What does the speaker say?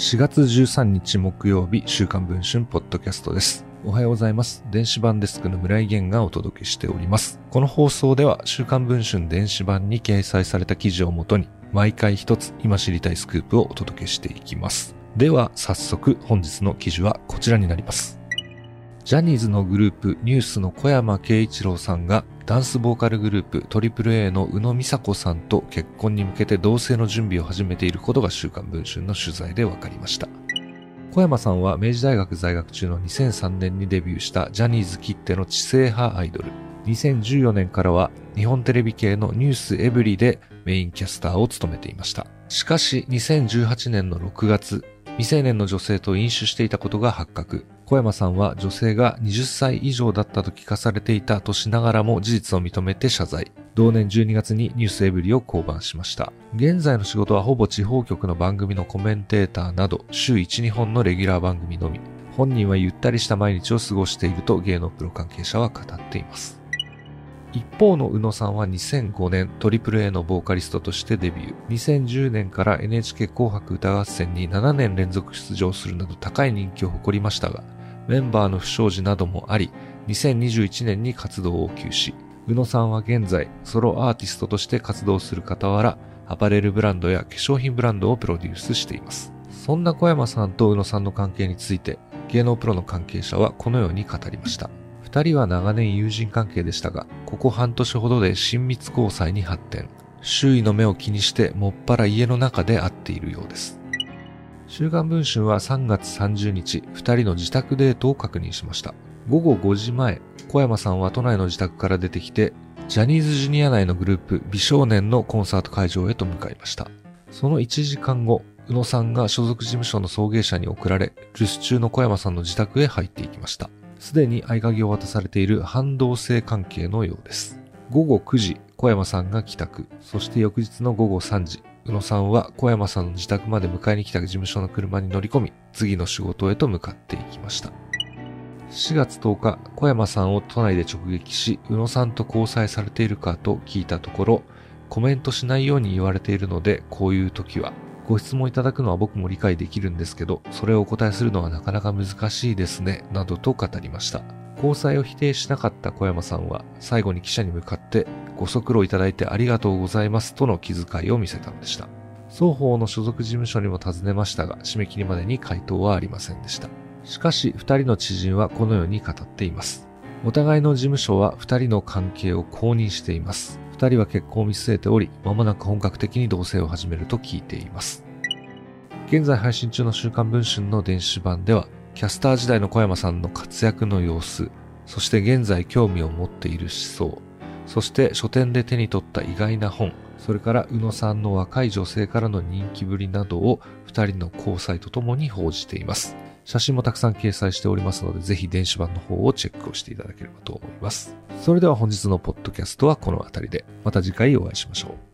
4月13日木曜日、週刊文春ポッドキャストです。おはようございます。電子版デスクの村井源がお届けしております。この放送では、週刊文春電子版に掲載された記事をもとに、毎回一つ今知りたいスクープをお届けしていきます。では、早速本日の記事はこちらになります。ジャニーズのグループニュースの小山慶一郎さんがダンスボーカルグループ AAA の宇野美佐子さんと結婚に向けて同棲の準備を始めていることが週刊文春の取材で分かりました。小山さんは明治大学在学中の2003年にデビューしたジャニーズきっての知性派アイドル。2014年からは日本テレビ系のニュースエブリでメインキャスターを務めていました。しかし2018年の6月、未成年の女性と飲酒していたことが発覚。小山さんは女性が20歳以上だったと聞かされていたとしながらも事実を認めて謝罪。同年12月にニュースエブリを降板しました。現在の仕事はほぼ地方局の番組のコメンテーターなど週1、2本のレギュラー番組のみ。本人はゆったりした毎日を過ごしていると芸能プロ関係者は語っています。一方の宇野さんは2005年 AAA のボーカリストとしてデビュー。2010年から NHK 紅白歌合戦に7年連続出場するなど高い人気を誇りましたが、メンバーの不祥事などもあり、2021年に活動を休止。宇野さんは現在、ソロアーティストとして活動する傍ら、アパレルブランドや化粧品ブランドをプロデュースしています。そんな小山さんと宇野さんの関係について、芸能プロの関係者はこのように語りました。二人は長年友人関係でしたが、ここ半年ほどで親密交際に発展。周囲の目を気にしてもっぱら家の中で会っているようです。週刊文春は3月30日、二人の自宅デートを確認しました。午後5時前、小山さんは都内の自宅から出てきて、ジャニーズジュニア内のグループ美少年のコンサート会場へと向かいました。その1時間後、宇野さんが所属事務所の送迎車に送られ、留守中の小山さんの自宅へ入っていきました。すでに合鍵を渡されている反動性関係のようです。午後9時、小山さんが帰宅。そして翌日の午後3時、宇野さんは小山さんの自宅まで迎えに来た事務所の車に乗り込み、次の仕事へと向かっていきました。4月10日、小山さんを都内で直撃し、宇野さんと交際されているかと聞いたところ、コメントしないように言われているので、こういう時は、ご質問いただくのは僕も理解できるんですけど、それをお答えするのはなかなか難しいですね、などと語りました。交際を否定しなかった小山さんは、最後に記者に向かって、ご足労いただいてありがとうございますとの気遣いを見せたのでした。双方の所属事務所にも尋ねましたが、締め切りまでに回答はありませんでした。しかし、二人の知人はこのように語っています。お互いの事務所は二人の関係を公認しています。二人は結婚を見据えており、間もなく本格的に同棲を始めると聞いています。現在配信中の週刊文春の電子版では、キャスター時代の小山さんの活躍の様子、そして現在興味を持っている思想、そして書店で手に取った意外な本、それから宇野さんの若い女性からの人気ぶりなどを2人の交際とともに報じています。写真もたくさん掲載しておりますので、ぜひ電子版の方をチェックをしていただければと思います。それでは本日のポッドキャストはこの辺りで、また次回お会いしましょう。